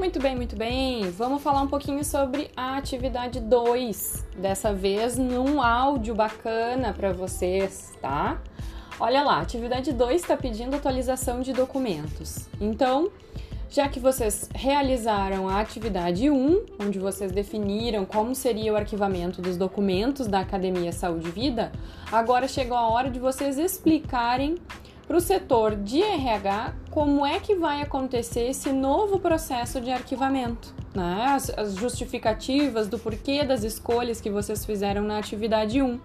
Muito bem, muito bem. Vamos falar um pouquinho sobre a atividade 2. Dessa vez num áudio bacana para vocês, tá? Olha lá, atividade 2 está pedindo atualização de documentos. Então, já que vocês realizaram a atividade 1, onde vocês definiram como seria o arquivamento dos documentos da Academia Saúde e Vida, agora chegou a hora de vocês explicarem para o setor de RH como é que vai acontecer esse novo processo de arquivamento, né? as, as justificativas do porquê das escolhas que vocês fizeram na atividade 1.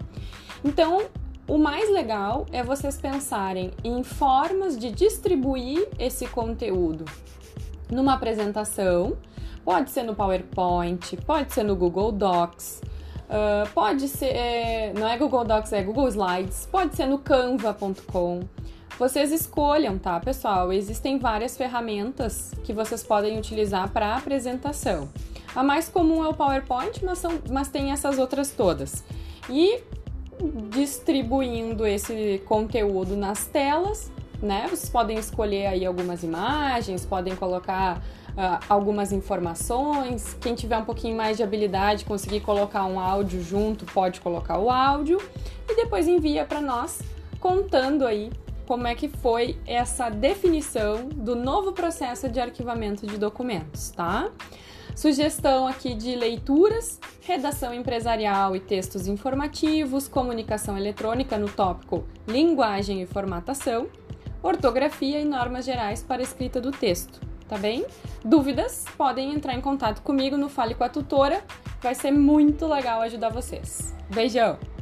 Então, o mais legal é vocês pensarem em formas de distribuir esse conteúdo numa apresentação, pode ser no PowerPoint, pode ser no Google Docs, uh, pode ser, é, não é Google Docs, é Google Slides, pode ser no canva.com. Vocês escolham, tá, pessoal? Existem várias ferramentas que vocês podem utilizar para apresentação. A mais comum é o PowerPoint, mas, são, mas tem essas outras todas. E distribuindo esse conteúdo nas telas, né? Vocês podem escolher aí algumas imagens, podem colocar uh, algumas informações. Quem tiver um pouquinho mais de habilidade, conseguir colocar um áudio junto, pode colocar o áudio e depois envia para nós contando aí como é que foi essa definição do novo processo de arquivamento de documentos, tá? Sugestão aqui de leituras, redação empresarial e textos informativos, comunicação eletrônica no tópico linguagem e formatação, ortografia e normas gerais para escrita do texto, tá bem? Dúvidas? Podem entrar em contato comigo no Fale com a Tutora, vai ser muito legal ajudar vocês. Beijão!